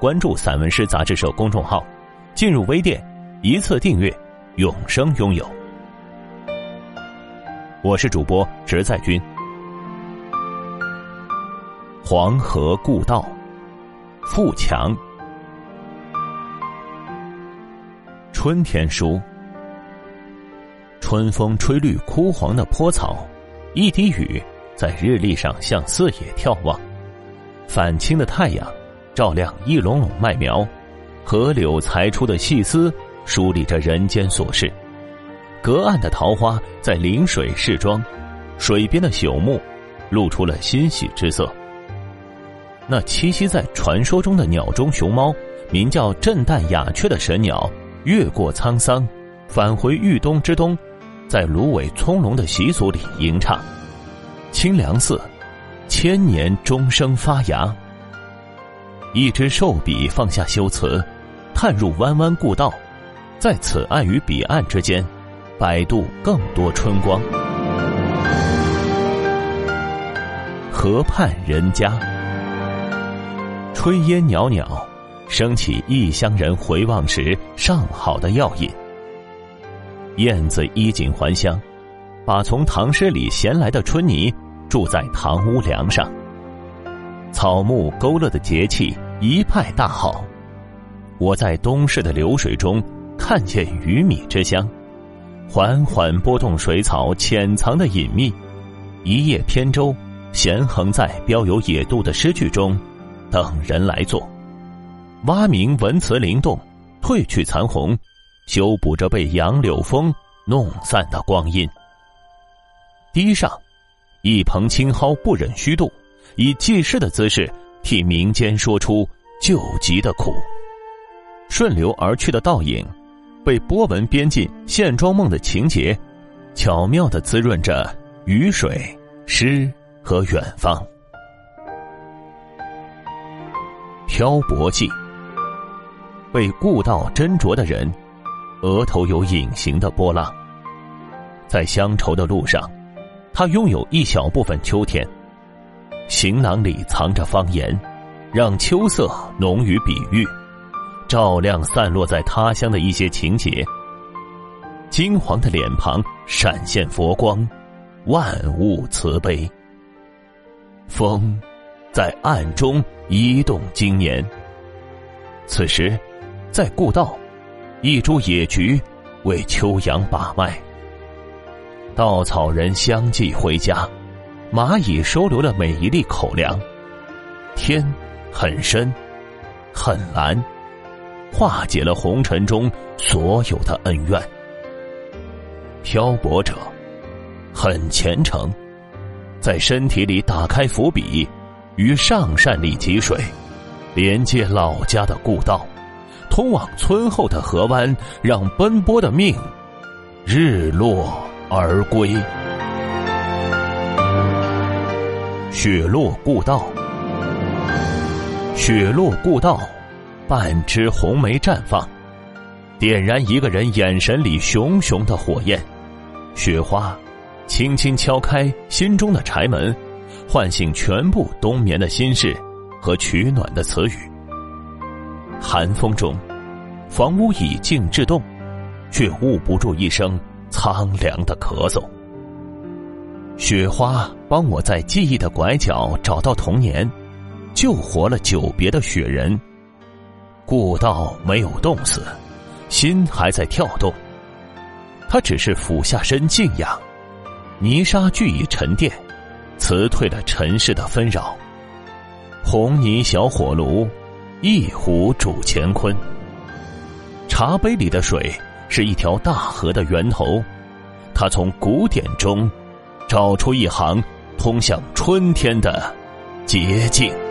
关注散文诗杂志社公众号，进入微店，一次订阅，永生拥有。我是主播直在君。黄河故道，富强。春天书，春风吹绿枯黄的坡草，一滴雨在日历上向四野眺望，反清的太阳。照亮一垄垄麦苗，河柳裁出的细丝梳理着人间琐事。隔岸的桃花在临水试妆，水边的朽木露出了欣喜之色。那栖息在传说中的鸟中熊猫，名叫震旦雅雀的神鸟，越过沧桑，返回豫东之东，在芦苇葱茏的习俗里吟唱：“清凉寺，千年钟声发芽。”一支瘦笔放下修辞，探入弯弯故道，在此岸与彼岸之间，摆渡更多春光。河畔人家，炊烟袅袅，升起异乡人回望时上好的药引。燕子衣锦还乡，把从唐诗里衔来的春泥住在堂屋梁上。草木勾勒的节气一派大好，我在东市的流水中看见鱼米之乡，缓缓拨动水草潜藏的隐秘，一叶扁舟闲横在标有野渡的诗句中，等人来做。蛙鸣文词灵动，褪去残红，修补着被杨柳风弄散的光阴。堤上，一蓬青蒿不忍虚度。以济世的姿势替民间说出救急的苦，顺流而去的倒影，被波纹编进线装梦的情节，巧妙的滋润着雨水、诗和远方。漂泊记，被故道斟酌的人，额头有隐形的波浪，在乡愁的路上，他拥有一小部分秋天。行囊里藏着方言，让秋色浓于比喻，照亮散落在他乡的一些情节。金黄的脸庞闪现佛光，万物慈悲。风，在暗中移动经年。此时，在故道，一株野菊为秋阳把脉。稻草人相继回家。蚂蚁收留了每一粒口粮，天很深，很蓝，化解了红尘中所有的恩怨。漂泊者很虔诚，在身体里打开伏笔，于上善里汲水，连接老家的故道，通往村后的河湾，让奔波的命日落而归。雪落故道，雪落故道，半枝红梅绽放，点燃一个人眼神里熊熊的火焰。雪花轻轻敲开心中的柴门，唤醒全部冬眠的心事和取暖的词语。寒风中，房屋已静至冻，却捂不住一声苍凉的咳嗽。雪花帮我在记忆的拐角找到童年，救活了久别的雪人。故道没有冻死，心还在跳动。他只是俯下身静养，泥沙俱已沉淀，辞退了尘世的纷扰。红泥小火炉，一壶煮乾坤。茶杯里的水是一条大河的源头，它从古典中。找出一行通向春天的捷径。